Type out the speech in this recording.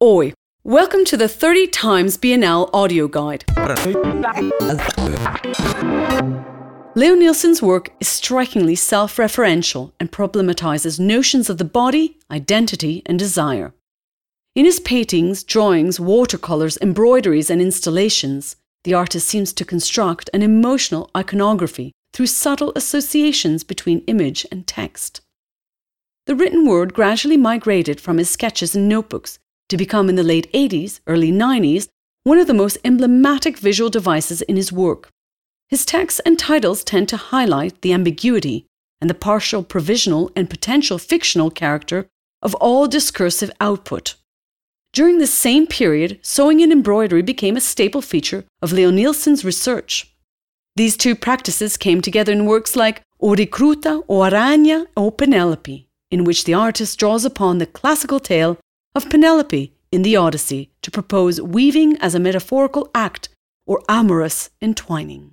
Oi, welcome to the 30 times Biennale audio guide. Leonilson's work is strikingly self referential and problematizes notions of the body, identity, and desire. In his paintings, drawings, watercolours, embroideries, and installations, the artist seems to construct an emotional iconography through subtle associations between image and text. The written word gradually migrated from his sketches and notebooks to become in the late 80s, early 90s, one of the most emblematic visual devices in his work. His texts and titles tend to highlight the ambiguity and the partial provisional and potential fictional character of all discursive output. During this same period, sewing and embroidery became a staple feature of Leonilson's research. These two practices came together in works like O Recruta, O Aranha, O Penelope, in which the artist draws upon the classical tale of Penelope in the Odyssey to propose weaving as a metaphorical act or amorous entwining.